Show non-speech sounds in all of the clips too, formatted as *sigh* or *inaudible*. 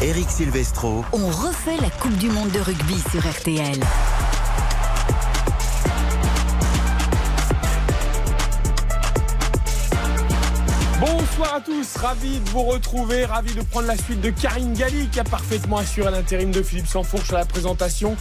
Eric Silvestro. On refait la Coupe du Monde de rugby sur RTL. Bonsoir à tous, ravi de vous retrouver, ravi de prendre la suite de Karine Galli qui a parfaitement assuré l'intérim de Philippe Sansfourche à la présentation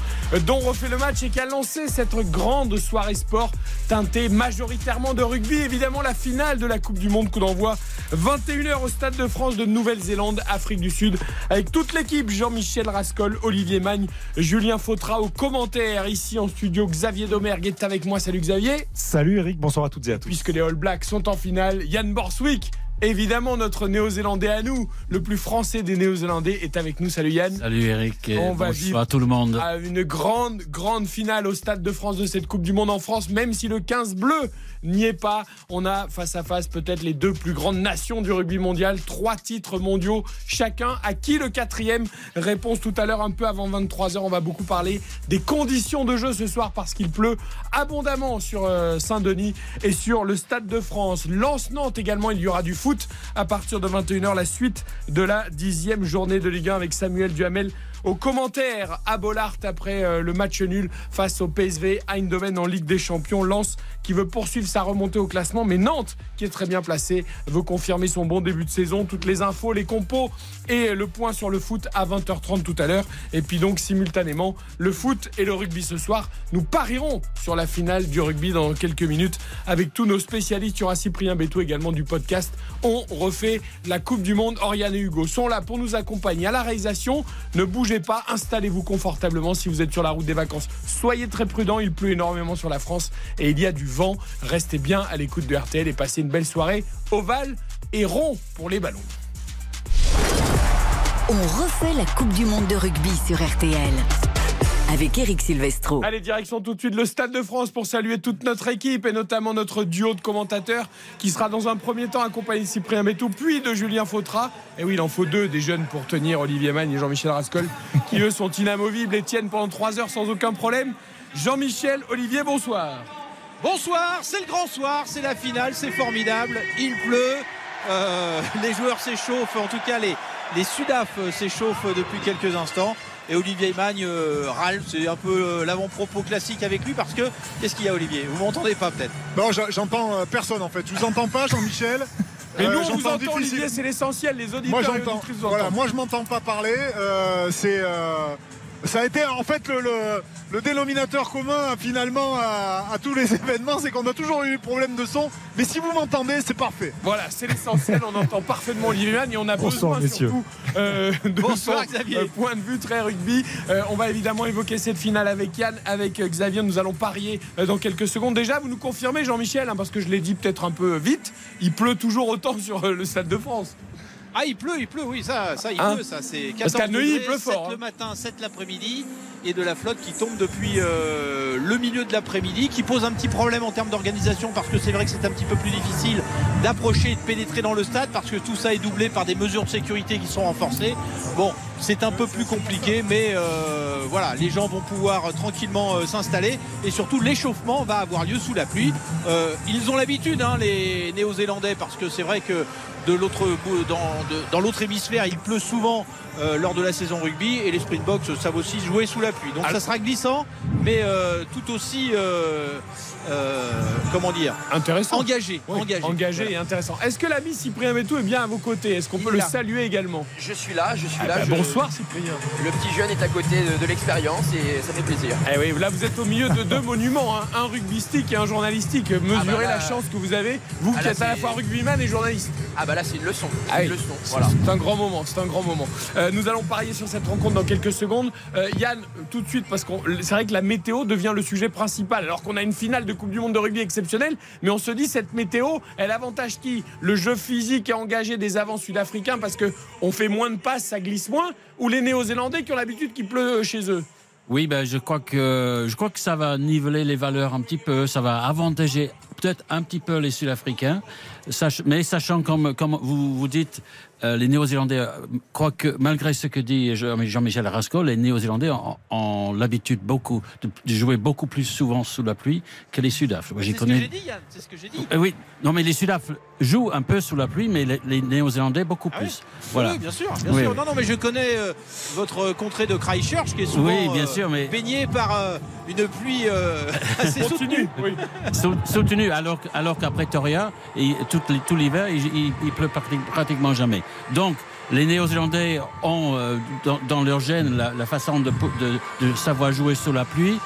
dont refait le match et qui a lancé cette grande soirée sport teintée majoritairement de rugby. Évidemment la finale de la Coupe du Monde coup d'envoi 21h au Stade de France de Nouvelle-Zélande, Afrique du Sud avec toute l'équipe Jean-Michel Rascol, Olivier Magne, Julien Fautra au commentaire ici en studio. Xavier Domergue est avec moi. Salut Xavier. Salut Eric, bonsoir à toutes et à tous. Puisque les All Blacks sont en finale, Yann Borswick Évidemment, notre néo-zélandais à nous, le plus français des néo-zélandais, est avec nous. Salut Yann. Salut Eric. On va vivre à tout le monde. À une grande, grande finale au Stade de France de cette Coupe du Monde en France, même si le 15 bleu n'y est pas. On a face à face peut-être les deux plus grandes nations du rugby mondial, trois titres mondiaux chacun. À qui le quatrième? Réponse tout à l'heure, un peu avant 23h. On va beaucoup parler des conditions de jeu ce soir parce qu'il pleut abondamment sur euh, Saint-Denis et sur le Stade de France. Lance-Nantes également, il y aura du foot à partir de 21h. La suite de la dixième journée de Ligue 1 avec Samuel Duhamel au commentaire à Bollard après euh, le match nul face au PSV Eindhoven en Ligue des Champions. Lens qui veut poursuivre sa remontée au classement, mais Nantes qui est très bien placé veut confirmer son bon début de saison. Toutes les infos, les compos et le point sur le foot à 20h30 tout à l'heure. Et puis donc simultanément le foot et le rugby ce soir. Nous parierons sur la finale du rugby dans quelques minutes avec tous nos spécialistes. Il y aura Cyprien Bétou également du podcast. On refait la Coupe du Monde. Oriane et Hugo sont là pour nous accompagner à la réalisation. Ne bougez pas, installez-vous confortablement si vous êtes sur la route des vacances. Soyez très prudents, il pleut énormément sur la France et il y a du vent. Restez bien à l'écoute de RTL et passez une belle soirée ovale et rond pour les ballons. On refait la Coupe du Monde de rugby sur RTL. Avec Eric Silvestro. Allez, direction tout de suite le Stade de France pour saluer toute notre équipe et notamment notre duo de commentateurs qui sera dans un premier temps accompagné de Cyprien Bétou puis de Julien Fautra. Et oui, il en faut deux des jeunes pour tenir Olivier Magne et Jean-Michel Rascol qui eux sont inamovibles et tiennent pendant trois heures sans aucun problème. Jean-Michel, Olivier, bonsoir. Bonsoir, c'est le grand soir, c'est la finale, c'est formidable, il pleut, euh, *laughs* les joueurs s'échauffent, en tout cas les, les Sudaf s'échauffent depuis quelques instants. Et Olivier Magne euh, râle, c'est un peu euh, l'avant-propos classique avec lui parce que qu'est-ce qu'il y a Olivier? Vous m'entendez pas peut-être? Non, j'entends euh, personne en fait. Je vous entends pas, Jean-Michel? Mais Euh, nous, on vous entend, difficile. Olivier, c'est l'essentiel. Les auditeurs Moi et j'entends. auditrices vous Voilà, moi je m'entends pas parler. Euh, c'est. euh, ça a été en fait le, le- le dénominateur commun finalement à, à tous les *laughs* événements, c'est qu'on a toujours eu problème de son. Mais si vous m'entendez, c'est parfait. Voilà, c'est l'essentiel. On entend parfaitement Olivier Magne et on a Bonsoir, besoin messieurs. surtout euh, de Bonsoir, son, Xavier. euh, point de vue très rugby. Euh, on va évidemment évoquer cette finale avec Yann, avec Xavier. Nous allons parier euh, dans quelques secondes. Déjà, vous nous confirmez, Jean-Michel, hein, parce que je l'ai dit peut-être un peu vite, il pleut toujours autant *laughs* sur euh, le Stade de France. Ah il pleut, il pleut, oui, ça, ça il Hein pleut, ça c'est 14 Parce qu'à Neuilly, il degrés, pleut 7 fort, le hein. matin, 7 l'après-midi et de la flotte qui tombe depuis euh, le milieu de l'après-midi, qui pose un petit problème en termes d'organisation parce que c'est vrai que c'est un petit peu plus difficile d'approcher et de pénétrer dans le stade parce que tout ça est doublé par des mesures de sécurité qui sont renforcées. Bon, c'est un peu plus compliqué, mais euh, voilà, les gens vont pouvoir euh, tranquillement euh, s'installer et surtout l'échauffement va avoir lieu sous la pluie. Euh, ils ont l'habitude, hein, les Néo-Zélandais, parce que c'est vrai que de l'autre dans, dans l'autre hémisphère, il pleut souvent euh, lors de la saison rugby et les Springboks savent aussi jouer sous la pluie. Donc ça sera glissant, mais euh, tout aussi comment dire Intéressant. engagé, Oui, engagé. engagé Voilà. et intéressant. Est-ce que l'ami Cyprien Bétou est bien à vos côtés? Est-ce qu'on peut le là. saluer également? Je suis là, je suis Ah là. bah, je- Bonsoir Cyprien. Le petit jeune est à côté de, de l'expérience et ça fait plaisir. Eh oui, là vous êtes au milieu de deux *laughs* monuments, hein, un rugbystique et un journalistique. Mesurez Ah bah là- la chance que vous avez, vous Ah qui là, êtes à la c'est- fois rugbyman et journaliste. Ah bah là c'est une leçon. Ah une oui, leçon. c'est- Voilà. C'est un grand moment, c'est un grand moment. Euh, nous allons parier sur cette rencontre dans quelques secondes. Euh, Yann, tout de suite, parce que c'est vrai que la météo devient le sujet principal, alors qu'on a une finale de Coupe du Monde de rugby exceptionnelle, mais on se dit cette météo, elle avantage qui? Le jeu physique et engagé des avants sud-africains parce que on fait moins de passes, ça glisse moins, ou les Néo-Zélandais qui ont l'habitude qu'il pleut chez eux? Oui, ben, je, crois que, je crois que ça va niveler les valeurs un petit peu. Ça va avantager peut-être un petit peu les Sud-Africains, mais sachant comme, comme vous, vous dites, euh, les Néo-Zélandais euh, croient que, malgré ce que dit Jean-Michel Rasco, les Néo-Zélandais ont, l'habitude beaucoup de, jouer beaucoup plus souvent sous la pluie que les Sud-Af. C'est ce que j'ai dit, Yann. C'est ce que j'ai dit. oui, non, mais les Sud-Af jouent un peu sous la pluie, mais les, Néo-Zélandais beaucoup ah plus. Voilà. Oui, bien sûr, bien sûr. Non, non, mais je connais votre contrée de Christchurch, qui est souvent oui, bien sûr, mais... baignée par une pluie *laughs* assez soutenue. Oui. Alors, qu'à Pretoria, tout, l'hiver, il, il pleut pratiquement jamais. Donc, les Néo-Zélandais ont euh, dans, leur gène la, façon de, savoir jouer sous la pluie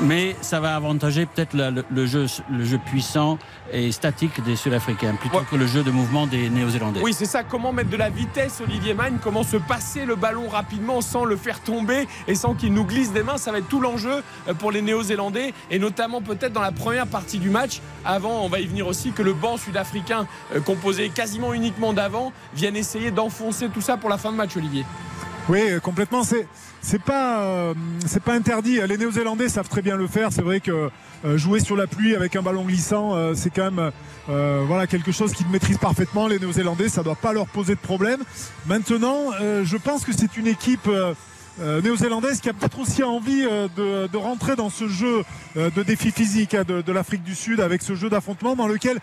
mais ça va avantager peut-être le, jeu, le jeu puissant et statique des Sud-Africains plutôt que le jeu de mouvement des Néo-Zélandais. Oui, c'est ça. Comment mettre de la vitesse, Olivier Magne? Comment se passer le ballon rapidement sans le faire tomber et sans qu'il nous glisse des mains? Ça va être tout l'enjeu euh, pour les Néo-Zélandais et notamment peut-être dans la première partie du match. Avant, on va y venir aussi que le banc sud-africain, euh, composé quasiment uniquement d'avant, vienne essayer d'enfoncer tout ça pour la fin de match, Olivier. Oui, complètement. C'est euh, c'est pas interdit. Les Néo-Zélandais savent très bien le faire. C'est vrai que euh, jouer sur la pluie avec un ballon glissant, euh, c'est quand même voilà quelque chose qu'ils maîtrisent parfaitement. Les Néo-Zélandais, ça doit pas leur poser de problème. Maintenant, je pense que c'est une équipe euh, néo-zélandaise qui a peut-être aussi envie euh, de, rentrer dans ce jeu euh, de défi physique hein, de, l'Afrique du Sud avec ce jeu d'affrontement dans lequel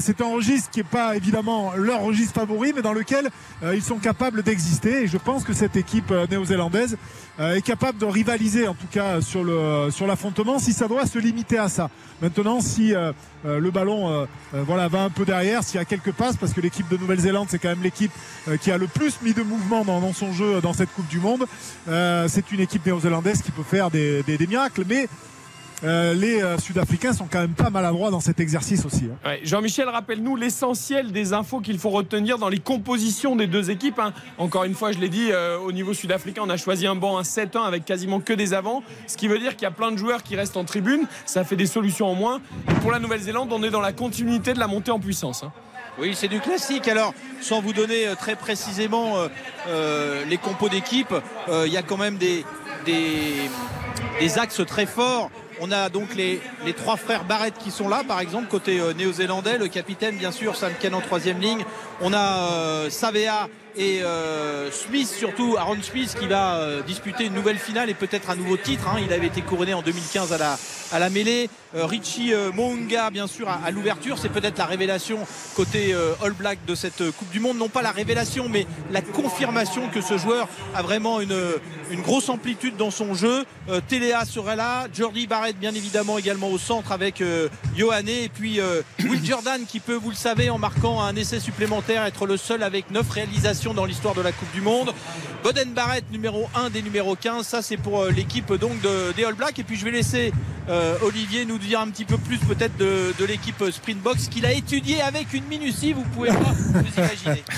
c'est un registre qui n'est pas évidemment leur registre favori mais dans lequel ils sont capables d'exister. Et je pense que cette équipe néo-zélandaise est capable de rivaliser en tout cas sur le sur l'affrontement si ça doit se limiter à ça. Maintenant si le ballon voilà va un peu derrière, s'il y a quelques passes parce que l'équipe de Nouvelle-Zélande c'est quand même l'équipe qui a le plus mis de mouvement dans, dans son jeu dans cette Coupe du Monde. Euh, c'est une équipe néo-zélandaise qui peut faire des, miracles, mais euh, les euh, Sud-Africains sont quand même pas maladroits dans cet exercice aussi. Hein. Jean-Michel, rappelle-nous l'essentiel des infos qu'il faut retenir dans les compositions des deux équipes. Hein. Encore une fois, je l'ai dit, au niveau sud-africain, on a choisi un banc, un 7-1 avec quasiment que des avants, ce qui veut dire qu'il y a plein de joueurs qui restent en tribune. Ça fait des solutions en moins. pour la Nouvelle-Zélande, on est dans la continuité de la montée en puissance. Hein. Oui, c'est du classique. Alors, sans vous donner euh, très précisément euh, euh, les compos d'équipe, il y a quand même des, des, axes très forts. On a donc les, les, trois frères Barrett qui sont là, par exemple, côté néo-zélandais. Le capitaine, bien sûr, Sam Ken en troisième ligne. On a Savea et euh, Smith surtout Aaron Smith qui va euh, disputer une nouvelle finale et peut-être un nouveau titre hein. il avait été couronné en 2015 à la, à la mêlée. Euh, Richie Mounga bien sûr à, l'ouverture. C'est peut-être la révélation côté All Black de cette Coupe du Monde. Non pas la révélation mais la confirmation que ce joueur a vraiment une, une grosse amplitude dans son jeu. Téléa serait là. Jordi Barrett bien évidemment également au centre avec Johanne. Et puis Will Jordan qui peut vous le savez en marquant un essai supplémentaire être le seul avec 9 réalisations dans l'histoire de la Coupe du Monde. Boden Barrett, numéro 1 des numéros 15. Ça, c'est pour euh, l'équipe donc de, des All Blacks. Et puis, je vais laisser euh, Olivier nous dire un petit peu plus peut-être de, l'équipe Sprintbox qu'il a étudié avec une minutie. Vous pouvez pas vous imaginer. *laughs*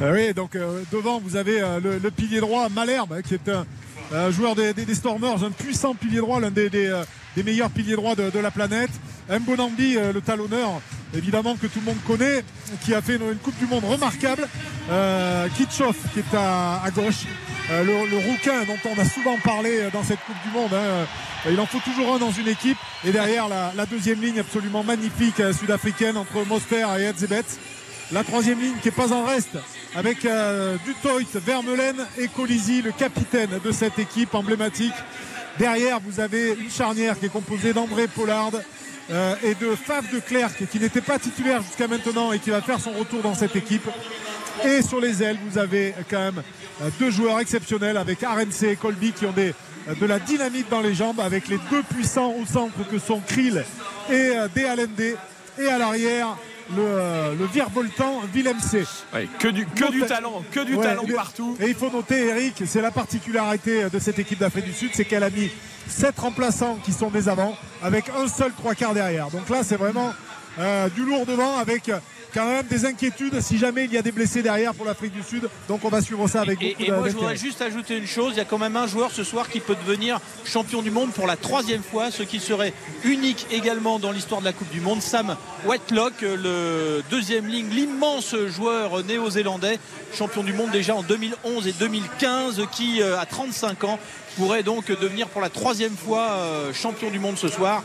Ah oui, donc euh, devant, vous avez le, pilier droit Malherbe, qui est un joueur des, Stormers, un puissant pilier droit, l'un des, meilleurs piliers droits de, la planète. Mbonambi, le talonneur, évidemment que tout le monde connaît, qui a fait une, Coupe du Monde remarquable. Euh, qui est à, gauche. Euh, le, rouquin dont on a souvent parlé dans cette Coupe du Monde. Hein. Euh, il en faut toujours un dans une équipe. Et derrière la, deuxième ligne absolument magnifique euh, sud-africaine entre Moster et Edzebet. La troisième ligne qui est pas en reste avec Dutoit, Vermeulen et Colisi, le capitaine de cette équipe emblématique. Derrière, vous avez une charnière qui est composée d'André Pollard, euh, et de Faf de Clerc qui n'était pas titulaire jusqu'à maintenant et qui va faire son retour dans cette équipe. Et sur les ailes, vous avez quand même euh, deux joueurs exceptionnels avec RNC et Colby qui ont euh, de la dynamite dans les jambes avec les deux puissants au centre que sont Krill et DLND. Et à l'arrière, le, le virevoltant Willem C. que du, que du talent, que du talent partout. Et il faut noter, Eric, c'est la particularité de cette équipe d'Afrique du Sud, c'est qu'elle a mis 7 remplaçants qui sont des avants avec un seul trois quarts derrière. Donc là, c'est vraiment euh, du lourd devant avec quand même des inquiétudes si jamais il y a des blessés derrière pour l'Afrique du Sud. Donc on va suivre ça avec beaucoup Et, et moi je voudrais juste ajouter une chose, il y a quand même un joueur ce soir qui peut devenir champion du monde pour la troisième fois, ce qui serait unique également dans l'histoire de la Coupe du Monde. Sam Whitelock, le deuxième ligne, l'immense joueur néo-zélandais, champion du monde déjà en 2011 et 2015, qui euh, a 35 ans pourrait donc devenir pour la troisième fois euh, champion du monde ce soir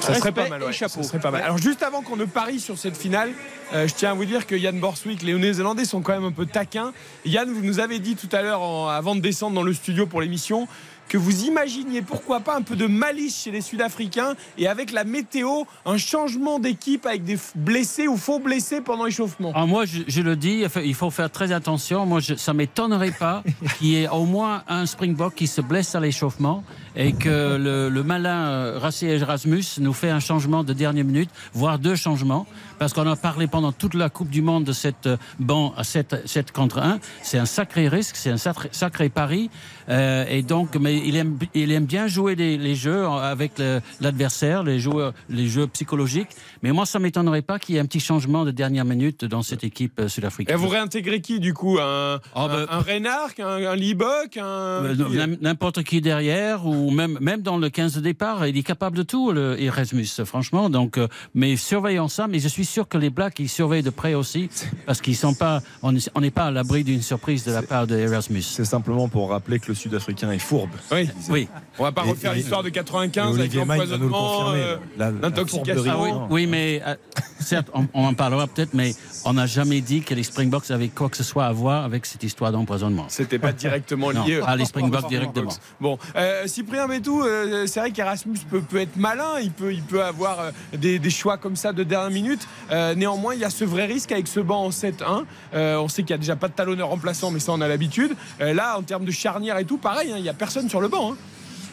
Ça serait pas mal. et ouais. chapeau. Ça serait pas mal. Alors juste avant qu'on ne parie sur cette finale, euh, je tiens à vous dire que Yann Borswick, les Néo-Zélandais sont quand même un peu taquins. Yann, vous nous avez dit tout à l'heure, avant de descendre dans le studio pour l'émission, que vous imaginiez pourquoi pas un peu de malice chez les Sud-Africains et avec la météo, un changement d'équipe avec des blessés ou faux blessés pendant l'échauffement. Ah, moi, je, je le dis, il faut faire très attention. Moi, je, ça m'étonnerait pas *laughs* qu'il y ait au moins un Springbok qui se blesse à l'échauffement et que le, le malin euh, Rassi Erasmus nous fait un changement de dernière minute, voire deux changements, parce qu'on a parlé pendant toute la Coupe du Monde de cette euh, banc à 7, 7 contre 1. C'est un sacré risque, c'est un sacré, sacré pari. Euh, et donc, mais il aime, il aime bien jouer les, les jeux avec le- l'adversaire, les joueurs, les jeux psychologiques. Mais moi, ça m'étonnerait pas qu'il y ait un petit changement de dernière minute dans cette équipe euh, Et sud-africaine. vous réintégrez qui du coup? Un, Ah, un, ben- un Reinhardt, un, un Liebok, un... Qui n'im- N'importe qui derrière ou même même dans le 15 de départ, il est capable de tout, le Erasmus, franchement. Donc, mais surveillons ça. Mais je suis sûr que les Blacks ils surveillent de près aussi parce qu'ils sont pas, on n'est pas à l'abri d'une surprise de la part de Erasmus. C'est simplement pour rappeler que le Sud-Africain est fourbe. Oui. Oui. On va pas Et- refaire et- l'histoire de Et 95 avec l'empoisonnement. euh, l'intoxication. Ah oui, non. oui, mais euh, certes, on, on en parlera peut-être, mais on n'a jamais dit que les Springboks avaient quoi que ce soit à voir avec cette histoire d'empoisonnement. C'était pas directement *laughs* Non, lié. pas les Springboks directement. Bon, euh, Cyprien Bétou, euh, c'est vrai qu'Erasmus peut, peut être malin, il peut, il peut avoir euh, des, des choix comme ça de dernière minute. Euh, néanmoins, il y a ce vrai risque avec ce banc en 7-1. Euh, on sait qu'il n'y a déjà pas de talonneur remplaçant, mais ça on a l'habitude. Euh, là, en termes de charnière et tout, pareil, hein, il n'y a personne sur le banc. hein.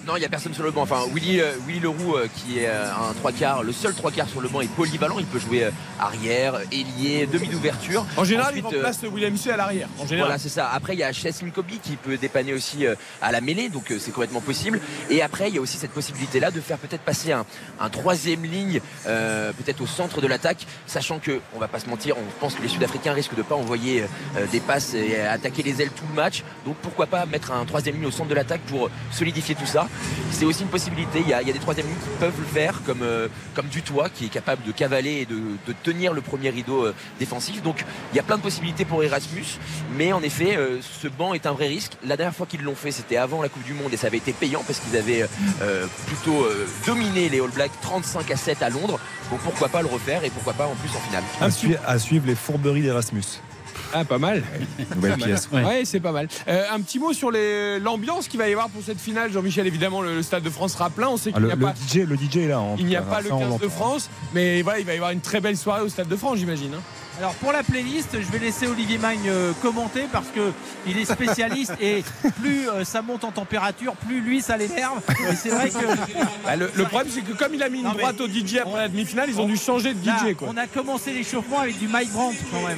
Non, il n'y a personne sur le banc. Enfin, Willy, euh, Willy Leroux, euh, qui est euh, un trois quarts, le seul trois quarts sur le banc est polyvalent. Il peut jouer arrière, ailier, demi d'ouverture. En général, Ensuite, il remplace William Husset à l'arrière. En général. Voilà, c'est ça. Après, il y a Cheslin Kobe qui peut dépanner aussi à la mêlée, donc c'est complètement possible. Et après, il y a aussi cette possibilité-là de faire peut-être passer un, un troisième ligne, euh, peut-être au centre de l'attaque, sachant que, on va pas se mentir, on pense que les Sud-Africains risquent de pas envoyer euh, des passes et attaquer les ailes tout le match. Donc pourquoi pas mettre un troisième ligne au centre de l'attaque pour solidifier tout ça. C'est aussi une possibilité. Il y a, des troisième lignes qui peuvent le faire, comme euh, Dutoit qui est capable de cavaler et de, tenir le premier rideau euh, défensif. Donc il y a plein de possibilités pour Erasmus, mais en effet, euh, ce banc est un vrai risque. La dernière fois qu'ils l'ont fait, c'était avant la Coupe du Monde et ça avait été payant parce qu'ils avaient plutôt dominé les All Blacks 35 à 7 à Londres. Donc pourquoi pas le refaire et pourquoi pas en plus en finale. À suivre les fourberies d'Erasmus. Ah, pas mal. Nouvelle Pas mal. pièce. Ouais. Ouais, c'est pas mal. Euh, un petit mot sur l'ambiance qu'il va y avoir pour cette finale. Jean-Michel, évidemment, le, le stade de France sera plein. On sait Ah, qu'il n'y a le pas. DJ, le DJ est là. en Il n'y a pas cas. le Ça, on 15 de. France, mais voilà, il va y avoir une très belle soirée au Stade de France, j'imagine. hein. Alors pour la playlist, je vais laisser Olivier Magne euh, commenter parce que il est spécialiste et plus euh, ça monte en température, plus lui ça l'énerve. C'est vrai que Bah, le, le problème, c'est que comme il a mis une Non, droite au DJ après la demi-finale, ils ont dû changer de là, DJ. Quoi. on a commencé l'échauffement avec du Mike Brandt quand même.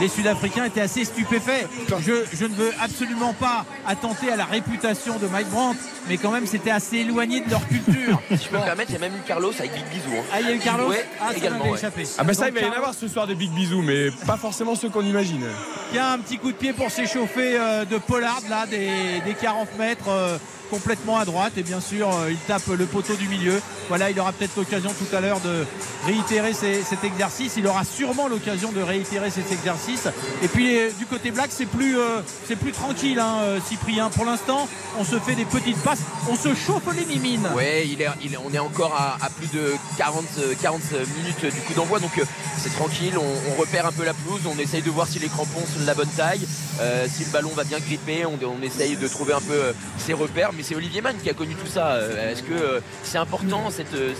Les Sud-Africains étaient assez stupéfaits. Je, je ne veux absolument pas attenter à la réputation de Mike Brandt, mais quand même c'était assez éloigné de leur culture. *laughs* Si je peux me permettre, il y a même eu Carlos avec Big Bisou. hein. Ah, il y a eu Carlos Ouais, Ah, ça également, m'avait ouais. échappé. Ah bah ça, il va y en avoir ce soir des big bisous, mais pas forcément ceux qu'on imagine. Il y a un petit coup de pied pour s'échauffer euh, de Pollard là des, des 40 mètres euh, complètement à droite. Et bien sûr euh, il tape le poteau du milieu. Voilà il aura peut-être l'occasion tout à l'heure de réitérer cet exercice. Il aura sûrement l'occasion de réitérer cet exercice. Et puis euh, du côté black c'est plus euh, c'est plus tranquille hein, Cyprien. Pour l'instant on se fait des petites passes. On se chauffe les mimines. Ouais, il est, on est encore à, plus de 40, euh, 40 minutes du coup d'envoi, donc c'est tranquille. On, repère un peu la pelouse, on essaye de voir si les crampons sont de la bonne taille, si le ballon va bien gripper. On, on essaye de trouver un peu ses repères, mais c'est Olivier Mann qui a connu tout ça. Euh, Est-ce que euh, c'est important euh,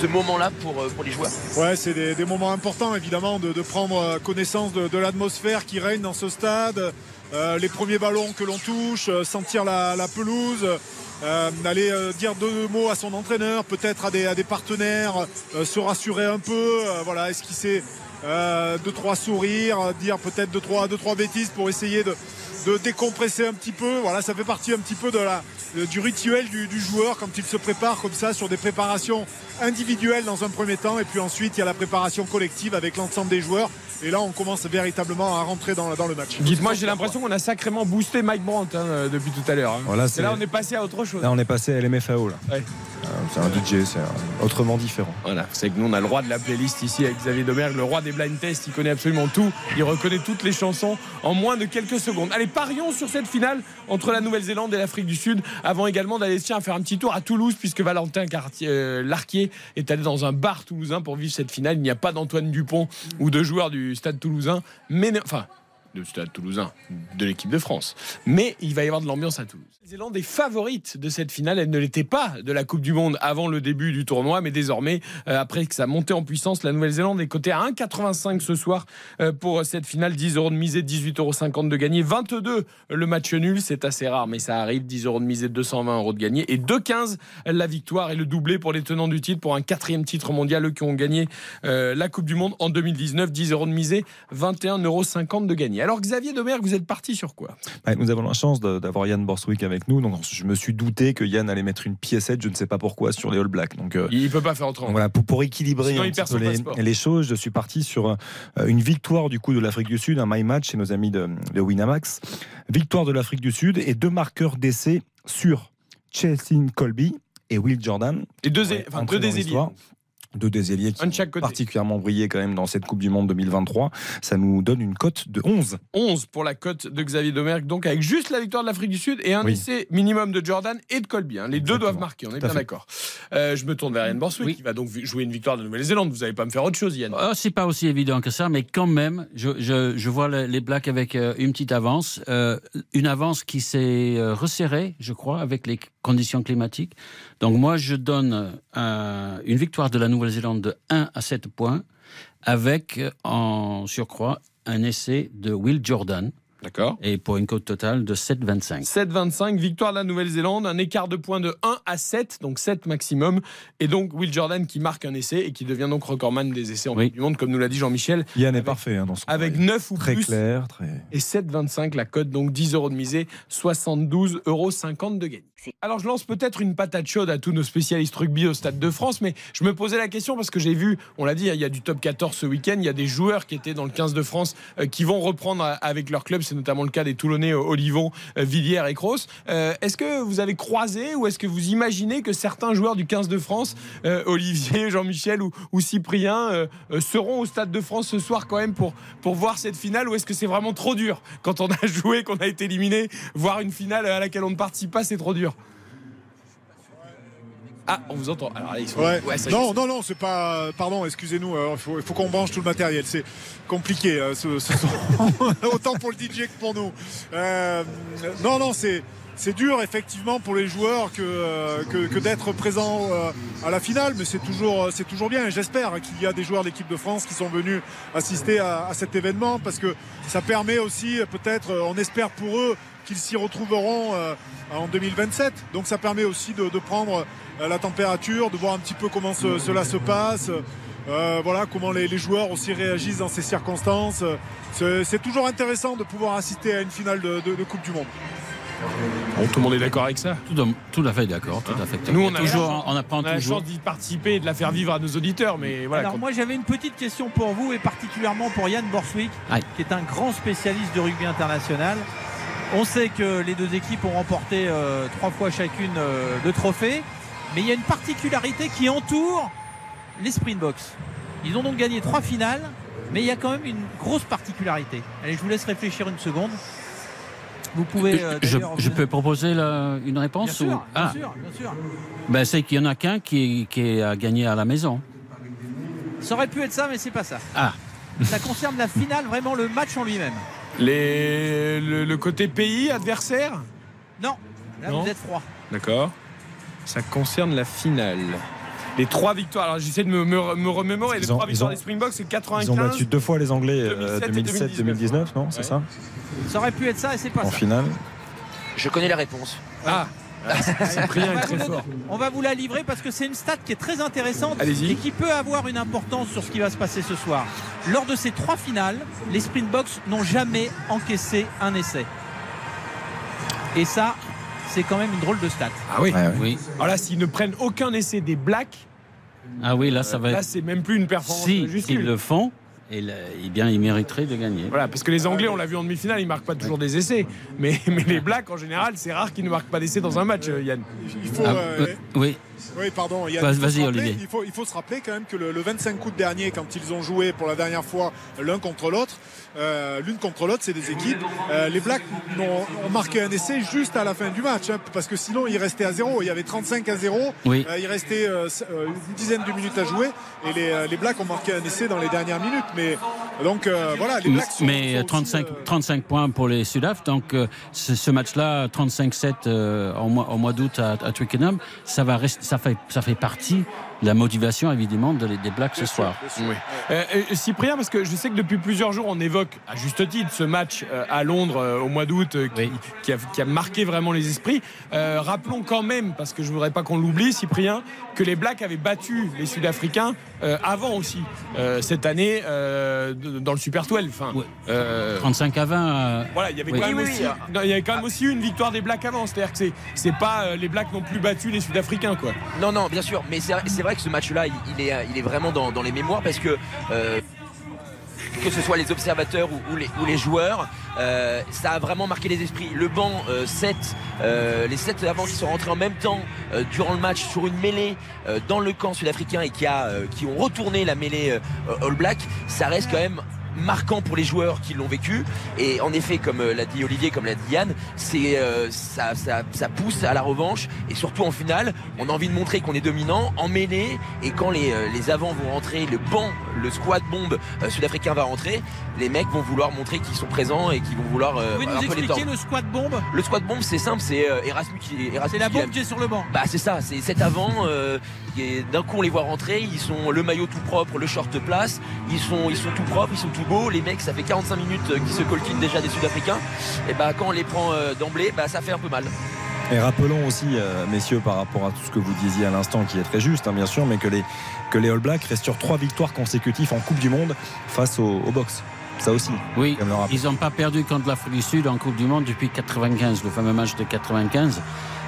ce moment-là pour, les joueurs? Ouais, c'est des, moments importants évidemment de, prendre connaissance de, l'atmosphère qui règne dans ce stade, les premiers ballons que l'on touche, sentir la, pelouse. aller dire deux mots à son entraîneur, peut-être à des, partenaires, se rassurer un peu, voilà, esquisser deux trois sourires, dire peut-être deux trois, deux trois bêtises pour essayer de, de décompresser un petit peu. Voilà, ça fait partie un petit peu de la, de- du rituel du, du joueur quand il se prépare comme ça sur des préparations individuelles dans un premier temps et puis ensuite il y a la préparation collective avec l'ensemble des joueurs et là on commence véritablement à rentrer dans, dans le match. Dites-moi, j'ai l'impression qu'on a sacrément boosté Mike Brandt hein, euh, depuis tout à l'heure. hein. Voilà, Et c'est- là, on est passé à autre chose. Là, on est passé à l'MFAO. Là. Ouais. C'est un DJ, c'est autrement différent. Voilà, c'est que nous on a le roi de la playlist ici avec Xavier Domergue, le roi des blind tests, il connaît absolument tout, il reconnaît toutes les chansons en moins de quelques secondes. Allez, parions sur cette finale entre la Nouvelle-Zélande et l'Afrique du Sud, avant également d'aller tiens, faire un petit tour à Toulouse, puisque Valentin euh, Larquier est allé dans un bar toulousain pour vivre cette finale. Il n'y a pas d'Antoine Dupont ou de joueurs du stade toulousain, mais enfin de stade toulousain, de l'équipe de France. Mais il va y avoir de l'ambiance à Toulouse. La Zélande est favorite de cette finale. Elle ne l'était pas de la Coupe du Monde avant le début du tournoi, mais désormais, euh, après que ça a monté en puissance, la Nouvelle-Zélande est cotée à 1,85 ce soir euh, pour cette finale. 10 euros de misée, 18,50 euros de gagné. 22 le match nul, c'est assez rare, mais ça arrive. 10 euros de misée, 220 euros de gagné. Et 2,15 la victoire et le doublé pour les tenants du titre pour un quatrième titre mondial, eux qui ont gagné euh, la Coupe du Monde en 2019. 10 euros de misée, 21,50 euros de gagné. Alors Xavier Domergue, vous êtes parti sur quoi? Ouais, nous avons la chance d'avoir Yann Borswick avec nous, donc je me suis douté que Yann allait mettre une piécette, je ne sais pas pourquoi, sur les All Blacks. Donc, euh, Il peut pas faire autrement. voilà, pour, pour équilibrer Sinon, un les, choses, je suis parti sur euh, une victoire du coup de l'Afrique du Sud, un my match chez nos amis de, de Winamax. Victoire de l'Afrique du Sud et deux marqueurs d'essai sur Chelsea Colby et Will Jordan. Et deux, Ouais, enfin, deux des ailiers. L'histoire. Deux ailiers qui de ont particulièrement brillé quand même dans cette Coupe du Monde 2023. Ça nous donne une cote de 11. 11 pour la cote de Xavier Domergue, donc avec juste la victoire de l'Afrique du Sud et un Oui. essai minimum de Jordan et de Colby. hein. Les deux doivent marquer, on est Tout bien d'accord. Euh, je me tourne vers Yann Borswick Oui. qui va donc jouer une victoire de Nouvelle-Zélande. Vous n'allez pas me faire autre chose, Yann. Oh, c'est pas aussi évident que ça, mais quand même, je, je, je vois le- les Blacks avec euh, une petite avance, euh, une avance qui s'est resserrée, je crois, avec les conditions climatiques. Donc moi, je donne euh, une victoire de la Nouvelle-Zélande de 1 à 7 points, avec euh, en surcroît un essai de Will Jordan, D'accord. et pour une cote totale de 7,25. 7-25, victoire de la Nouvelle-Zélande, un écart de points de 1 à 7, donc 7 maximum. Et donc Will Jordan qui marque un essai et qui devient donc recordman des essais en Oui. Coupe du Monde, comme nous l'a dit Jean-Michel, Yann est parfait hein, dans son avec pari. 9 ou Très plus. clair, très. Et 7,25 la cote, donc 10 euros de misée, 72,50 euros de gagné. Alors je lance peut-être une patate chaude à tous nos spécialistes rugby au Stade de France, mais je me posais la question parce que j'ai vu, on l'a dit, il y a du top 14 ce week-end, il y a des joueurs qui étaient dans le 15 de France euh, qui vont reprendre euh, avec leur club, c'est notamment le cas des Toulonnais euh, Olivon, euh, Villiers et Kroos. Euh, est-ce que vous avez croisé ou est-ce que vous imaginez que certains joueurs du 15 de France, Olivier, Jean-Michel ou, Cyprien, seront au Stade de France ce soir quand même pour, pour voir cette finale ou est-ce que c'est vraiment trop dur quand on a *laughs* joué, qu'on a été éliminé, voir une finale à laquelle on ne participe pas, c'est trop dur? Ah, on vous entend. Alors, allez, ils sont- Ouais. ouais, ça y est. non, non, non, c'est pas. Pardon, excusez-nous. euh, Il faut, il faut qu'on branche tout le matériel. C'est compliqué. euh, ce, ce son. *laughs* Autant pour le DJ que pour nous. Euh, non, non, c'est. C'est dur effectivement pour les joueurs que, euh, que, que d'être présent euh, à la finale, mais c'est toujours, c'est toujours bien. Et J'espère qu'il y a des joueurs de l'équipe de France qui sont venus assister à, à cet événement parce que ça permet aussi, euh, peut-être, euh, on espère pour eux qu'ils s'y retrouveront euh, en 2027. Donc ça permet aussi de, de prendre euh, la température, de voir un petit peu comment ce- cela se passe. euh, voilà comment les, les joueurs aussi réagissent dans ces circonstances. C'est toujours intéressant de pouvoir assister à une finale de, de- de Coupe du Monde. Bon, tout le monde est d'accord avec ça. Tout, à- tout à fait d'accord, tout à fait. Nous, on a toujours, on apprend On a la toujours. chance d'y participer et de la faire vivre à nos auditeurs, mais voilà. Alors quand- moi j'avais une petite question pour vous et particulièrement pour Yann Borswick qui est un grand spécialiste de rugby international. On sait que les deux équipes ont remporté euh, trois fois chacune euh, le trophée, mais il y a une particularité qui entoure les Springboks. Ils ont donc gagné trois finales, mais il y a quand même une grosse particularité. Allez, je vous laisse réfléchir une seconde. Vous pouvez. euh, je, peux proposer la- une Bien réponse sûr, ou... bien Ah, sûr, bien sûr. ben, c'est qu'il y en a qu'un qui, qui a gagné à la maison. Ça aurait pu être ça, mais c'est pas ça. Ah. *laughs* Ça concerne la finale, vraiment le match en lui-même. Les, le, le côté pays adversaire? Non, là Non. vous êtes froid. D'accord. Ça concerne la finale. Les trois victoires. Alors j'essaie de me, me- me remémorer. Les Ils ont- trois victoires ont- des Springboks, c'est 95. Ils ont battu deux fois les Anglais 2007 et 2007-2019, non C'est Ouais. ça Ça aurait pu être ça et c'est pas En ça. finale. Je connais la réponse. Ah, *laughs* Cyprien On est va, très vous, fort. on va vous la livrer parce que c'est une stat qui est très intéressante et qui peut avoir une importance sur ce qui va se passer ce soir. Lors de ces trois finales, les Springboks n'ont jamais encaissé un essai. Et ça, c'est quand même une drôle de stat. Ah oui. Ouais, ouais. Oui. Alors là, s'ils ne prennent aucun essai des Blacks, Ah oui, là, ça va là, c'est même plus une performance Si juste ils nulle. le font, et là, eh bien, ils mériteraient de gagner. Voilà, parce que les Anglais, on l'a vu en demi-finale, ils marquent pas toujours des essais. Mais, mais les Blacks, en général, c'est rare qu'ils ne marquent pas d'essais dans un match, euh, Yann. Il faut, Ah, euh, euh, oui. Oui, pardon. Vas- il faut vas-y, se rappeler- Olivier. Il faut, il faut se rappeler quand même que le, le 25 août dernier, quand ils ont joué pour la dernière fois l'un contre l'autre, euh, l'une contre l'autre, c'est des équipes. euh, les Blacks ont, ont marqué un essai juste à la fin du match, hein, parce que sinon ils restaient à zéro. Il y avait 35 à 0. Oui. Euh, il restait euh, une dizaine de minutes à jouer, et les, les Blacks ont marqué un essai dans les dernières minutes. Mais donc voilà, les Blacks sont, Mais sont aussi, 35, euh, 35 points pour les Sudaf. Donc ce, match-là, 35-7 euh, au mois, au mois d'août à, à Twickenham, ça, va rester, ça, fait, ça fait partie de la motivation évidemment de- des Blacks ce soir. Euh, euh, Cyprien, parce que je sais que depuis plusieurs jours, on évoque à juste titre ce match euh, à Londres euh, au mois d'août euh, qui, Oui. qui a, qui a marqué vraiment les esprits. Euh, rappelons quand même, parce que je voudrais pas qu'on l'oublie, Cyprien, que les Blacks avaient battu les Sud-Africains euh, avant aussi euh, cette année euh, dans le Super 12. Enfin, Ouais. euh, 35 à 20. euh, voilà, il y avait Oui. quand même Oui, oui, aussi, oui. non, il y avait quand même aussi eu une victoire des Blacks avant. C'est-à-dire que c'est c'est pas euh, les Blacks n'ont plus battu les Sud-Africains quoi. Non, non, bien sûr, mais c'est vrai que ce match-là, il, il est, vraiment dans, les mémoires parce que euh, que ce soit les observateurs ou, les, ou les joueurs, euh, ça a vraiment marqué les esprits. Le banc, euh, 7, euh, les 7 avant qui sont rentrés en même temps durant le match sur une mêlée dans le camp sud-africain et qui, ont retourné la mêlée All Black, ça reste quand même marquant pour les joueurs qui l'ont vécu et en effet comme euh, l'a dit Olivier comme l'a dit Yann c'est euh, ça, ça, ça pousse à la revanche et surtout en finale on a envie de montrer qu'on est dominant en mêlée et quand les, euh, les avants vont rentrer le banc le squad bombe euh, sud-africain va rentrer les mecs vont vouloir montrer qu'ils sont présents et qu'ils vont vouloir euh, Vous pouvez nous expliquer le squat bombe? Le squad bombe c'est simple c'est euh, Erasmus qui C'est la bombe qui est sur le banc. bah c'est ça, c'est cet avant. euh, et d'un coup on les voit rentrer, ils sont le maillot tout propre, le short place, ils sont ils sont tout propres, ils sont tout Les mecs, ça fait 45 minutes euh, qu'ils se coltinent déjà des Sud-Africains. Et bah quand on les prend euh, d'emblée, bah ça fait un peu mal. Et rappelons aussi, euh, messieurs, par rapport à tout ce que vous disiez à l'instant, qui est très juste, hein, bien sûr, mais que les, que les All Blacks restent sur trois victoires consécutives en Coupe du Monde face au, au box. Ça aussi. Oui, ils n'ont pas perdu contre l'Afrique du Sud en Coupe du Monde depuis 95, le fameux match de 95.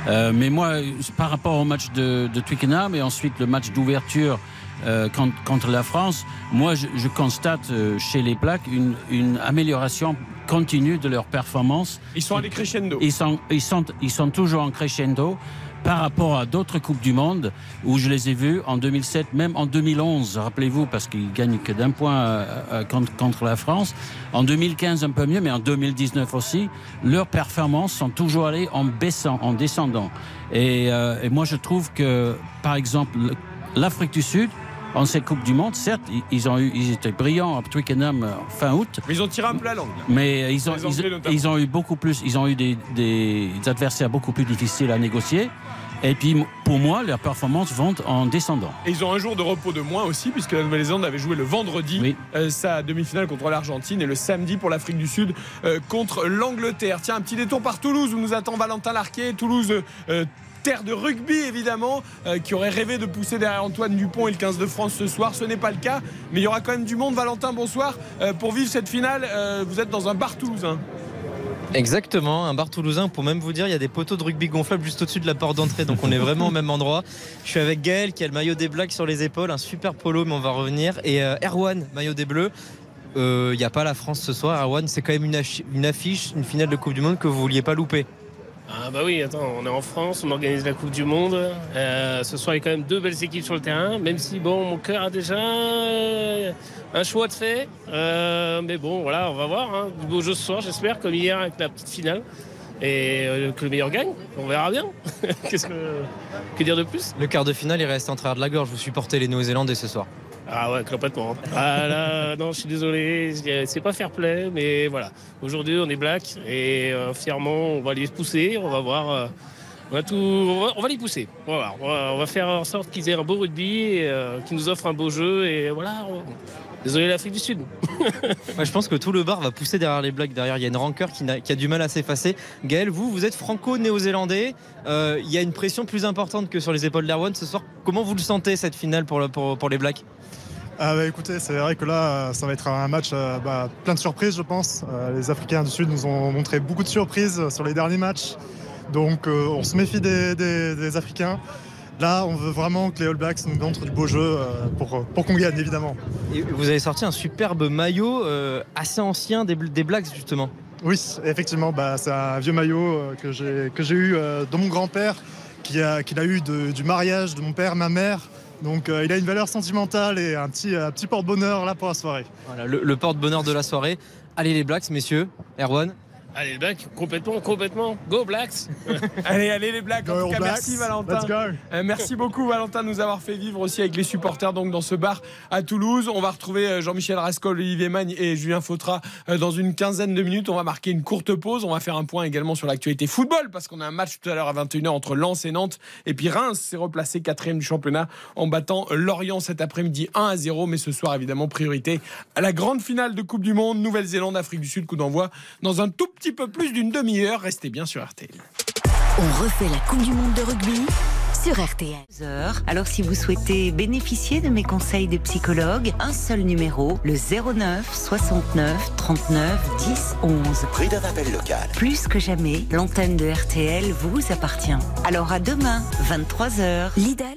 Euh, mais moi, par rapport au match de, de Twickenham et ensuite le match d'ouverture euh, contre, contre la France, moi je, je constate euh, chez les Blacks une, une amélioration continue de leur performance. Ils sont allés crescendo. Ils sont, ils sont, ils sont toujours en crescendo par rapport à d'autres Coupes du Monde où je les ai vus en 2007, même en 2011, rappelez-vous, parce qu'ils gagnent que d'un point euh, euh, contre, contre la France. En 2015, un peu mieux, mais en 2019 aussi, leurs performances sont toujours allées en baissant, en descendant. Et, euh, et moi, je trouve que, par exemple, le- l'Afrique du Sud, en cette Coupe du Monde, certes, ils- ils, ont eu, ils étaient brillants à Twickenham euh, fin août, Mais ils ont tiré un peu la langue. mais ils ont, Les Anglais ils, ont eu beaucoup plus, ils ont eu des, des adversaires beaucoup plus difficiles à négocier. Et puis, pour moi, leurs performances vont en descendant. Et ils ont un jour de repos de moins aussi, puisque la Nouvelle-Zélande avait joué le vendredi Oui. euh, sa demi-finale contre l'Argentine et le samedi pour l'Afrique du Sud euh, contre l'Angleterre. Tiens, un petit détour par Toulouse où nous attend Valentin Larquet. Toulouse. euh, Terre de rugby évidemment, euh, qui aurait rêvé de pousser derrière Antoine Dupont et le 15 de France ce soir. Ce n'est pas le cas, mais il y aura quand même du monde. Valentin, bonsoir. Euh, pour vivre cette finale, euh, vous êtes dans un bar toulousain. Exactement, un bar toulousain. Pour même vous dire, il y a des poteaux de rugby gonflables juste au-dessus de la porte d'entrée, donc on est vraiment au même endroit. Je suis avec Gaël qui a le maillot des Blacks sur les épaules, un super polo, mais on va revenir. Et Erwan, maillot des Bleus. Il n'y a pas la France ce soir. Erwan, c'est quand même une affiche, une finale de Coupe du Monde que vous vouliez pas louper. Ah bah oui, attends, on est en France, on organise la Coupe du Monde. Euh, ce soir, il y a quand même deux belles équipes sur le terrain, même si bon, mon cœur a déjà euh, un choix de fait. Euh, mais bon, voilà, on va voir. hein. Beau jeu ce soir, j'espère, comme hier avec la petite finale. Et que le meilleur gagne, on verra bien. *laughs* Qu'est-ce que, que dire de plus? Le quart de finale, il reste en travers de la gorge. Vous supportez les Néo-Zélandais ce soir. Ah ouais, complètement. Ah là, non, je suis désolé, c'est pas fair play, mais voilà. Aujourd'hui, on est black et fièrement, on va les pousser, on va voir. on va, tout, on, va, les pousser. On va, faire en sorte qu'ils aient un beau rugby, euh, qu'ils nous offrent un beau jeu. Et voilà. Désolé l'Afrique du Sud. *laughs* Ouais, je pense que tout le bar va pousser derrière les Blacks. Derrière, il y a une rancœur qui, a du mal à s'effacer. Gaël, vous, vous êtes franco-néo-zélandais. Euh, Il y a une pression plus importante que sur les épaules d'Erwan ce soir. Comment vous le sentez cette finale pour, le- pour, pour les Blacks? Ah bah écoutez, c'est vrai que là, ça va être un match euh, bah, plein de surprises, je pense. Euh, les Africains du Sud nous ont montré beaucoup de surprises sur les derniers matchs. Donc euh, on se méfie des, des- des Africains. Là, on veut vraiment que les All Blacks nous montrent du beau jeu euh, pour, pour qu'on gagne, évidemment. Et Vous avez sorti un superbe maillot euh, assez ancien des, des Blacks, justement. Oui, effectivement, bah, c'est un vieux maillot euh, que j'ai que j'ai eu de mon grand-père qu'il a, eu de- du mariage de mon père, ma mère. Donc euh, il a une valeur sentimentale et un petit, un petit porte-bonheur là pour la soirée. Voilà, le, le porte-bonheur de la soirée. Allez les Blacks, messieurs. Erwan. Allez, les Blacks, complètement, complètement. Go Blacks *laughs* Allez, allez les Blacks. En Go tout cas, Blacks. merci Valentin. Let's go. Euh, merci beaucoup Valentin de nous avoir fait vivre aussi avec les supporters donc dans ce bar à Toulouse. On va retrouver euh, Jean-Michel Rascol, Olivier Magne et Julien Fautra euh, dans une quinzaine de minutes. On va marquer une courte pause. On va faire un point également sur l'actualité football parce qu'on a un match tout à l'heure à 21h entre Lens et Nantes. Et puis Reims s'est replacé quatrième du championnat en battant Lorient cet après-midi 1 à 0. Mais ce soir évidemment priorité à la grande finale de Coupe du Monde Nouvelle-Zélande, Afrique du Sud. Coup d'envoi dans un tout petit peu plus d'une demi-heure. Restez bien sur RTL. On refait la Coupe du Monde de rugby sur RTL. Alors si vous souhaitez bénéficier de mes conseils de psychologue, un seul numéro, le 09 69 39 10 11. Prix d'un appel local. Plus que jamais, l'antenne de RTL vous appartient. Alors à demain, 23h. Lidl